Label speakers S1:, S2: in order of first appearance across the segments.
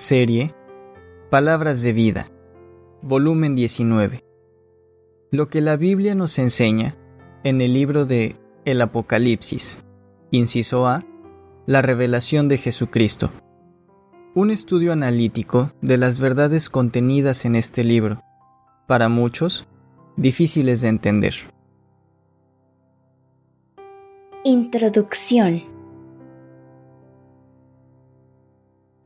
S1: Serie Palabras de Vida, volumen 19. Lo que la Biblia nos enseña en el libro de El Apocalipsis, inciso A, la revelación de Jesucristo. Un estudio analítico de las verdades contenidas en este libro, para muchos, difíciles de entender.
S2: Introducción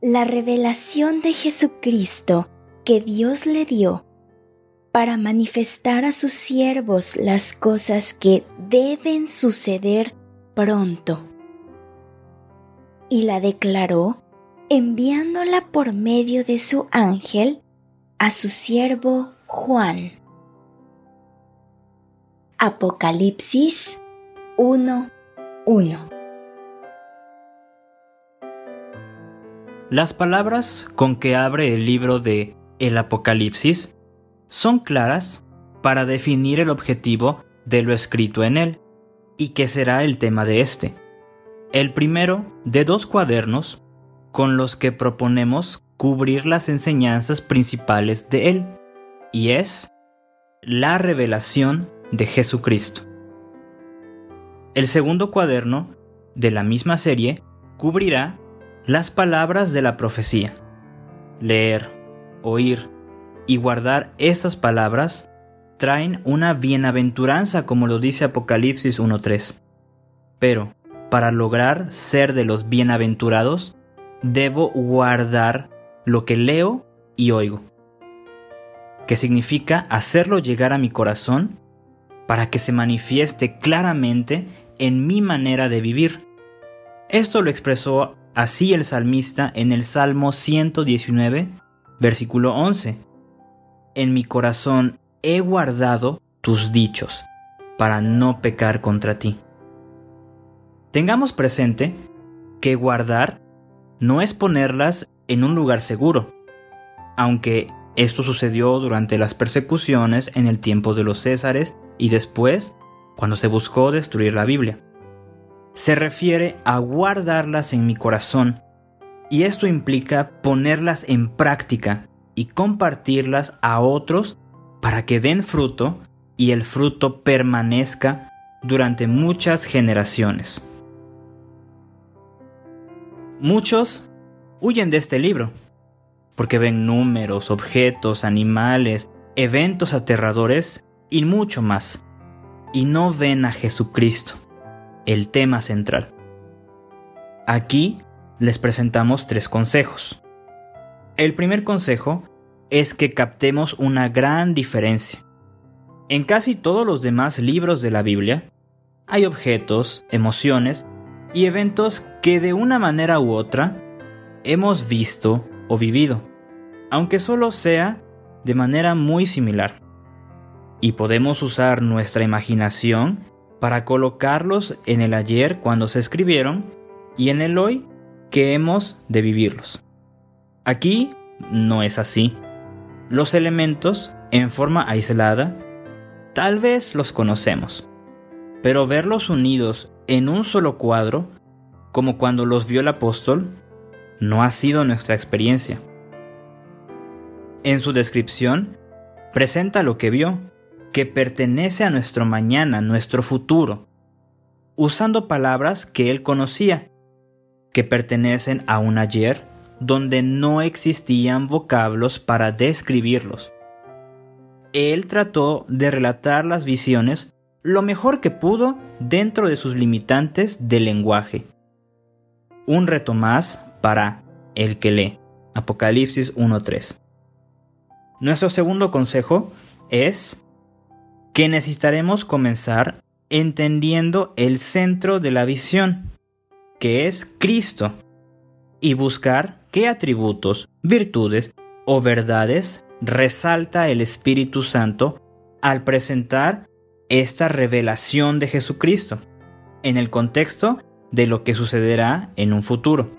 S2: La revelación de Jesucristo que Dios le dio para manifestar a sus siervos las cosas que deben suceder pronto. Y la declaró enviándola por medio de su ángel a su siervo Juan. Apocalipsis 1.1
S3: Las palabras con que abre el libro de El Apocalipsis son claras para definir el objetivo de lo escrito en él y que será el tema de este. El primero de dos cuadernos con los que proponemos cubrir las enseñanzas principales de él, y es la revelación de Jesucristo. El segundo cuaderno de la misma serie cubrirá las palabras de la profecía. Leer, oír y guardar estas palabras traen una bienaventuranza como lo dice Apocalipsis 1.3. Pero, para lograr ser de los bienaventurados, debo guardar lo que leo y oigo, que significa hacerlo llegar a mi corazón para que se manifieste claramente en mi manera de vivir. Esto lo expresó así el salmista en el Salmo 119, versículo 11. En mi corazón he guardado tus dichos, para no pecar contra ti. Tengamos presente que guardar no es ponerlas en un lugar seguro, aunque esto sucedió durante las persecuciones en el tiempo de los Césares y después cuando se buscó destruir la Biblia. Se refiere a guardarlas en mi corazón, y esto implica ponerlas en práctica y compartirlas a otros para que den fruto y el fruto permanezca durante muchas generaciones. Muchos huyen de este libro porque ven números, objetos, animales, eventos aterradores y mucho más, y no ven a Jesucristo, el tema central. Aquí les presentamos tres consejos. El primer consejo es que captemos una gran diferencia. En casi todos los demás libros de la Biblia hay objetos, emociones y eventos que de una manera u otra hemos visto o vivido, aunque solo sea de manera muy similar. Y podemos usar nuestra imaginación para colocarlos en el ayer cuando se escribieron y en el hoy que hemos de vivirlos. Aquí no es así. Los elementos, en forma aislada, tal vez los conocemos, pero verlos unidos en un solo cuadro, como cuando los vio el apóstol, no ha sido nuestra experiencia. En su descripción, presenta lo que vio, que pertenece a nuestro mañana, nuestro futuro, usando palabras que él conocía, que pertenecen a un ayer donde no existían vocablos para describirlos. Él trató de relatar las visiones lo mejor que pudo dentro de sus limitantes de lenguaje. Un reto más para el que lee. Apocalipsis 1.3. Nuestro segundo consejo es que necesitaremos comenzar entendiendo el centro de la visión, que es Cristo, y buscar qué atributos, virtudes o verdades resalta el Espíritu Santo al presentar esta revelación de Jesucristo en el contexto de lo que sucederá en un futuro.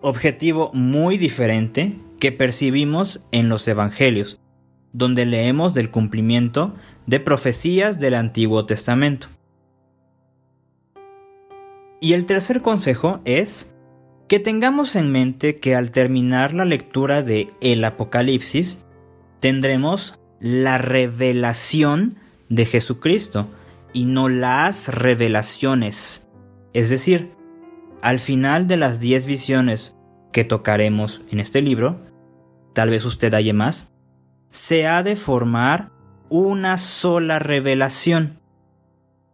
S3: Objetivo muy diferente que percibimos en los Evangelios, donde leemos del cumplimiento de profecías del Antiguo Testamento. Y el tercer consejo es que tengamos en mente que al terminar la lectura de el Apocalipsis, tendremos la revelación de Jesucristo y no las revelaciones. Es decir, al final de las 10 visiones que tocaremos en este libro, tal vez usted halle más, se ha de formar una sola revelación.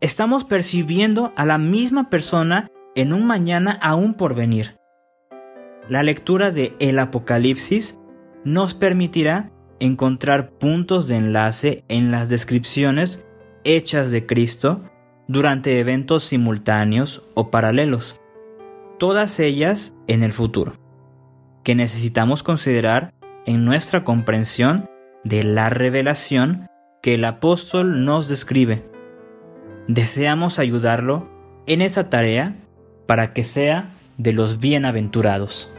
S3: Estamos percibiendo a la misma persona en un mañana aún por venir. La lectura de el Apocalipsis nos permitirá encontrar puntos de enlace en las descripciones hechas de Cristo durante eventos simultáneos o paralelos, todas ellas en el futuro, que necesitamos considerar en nuestra comprensión de la revelación que el apóstol nos describe. Deseamos ayudarlo en esa tarea para que sea de los bienaventurados.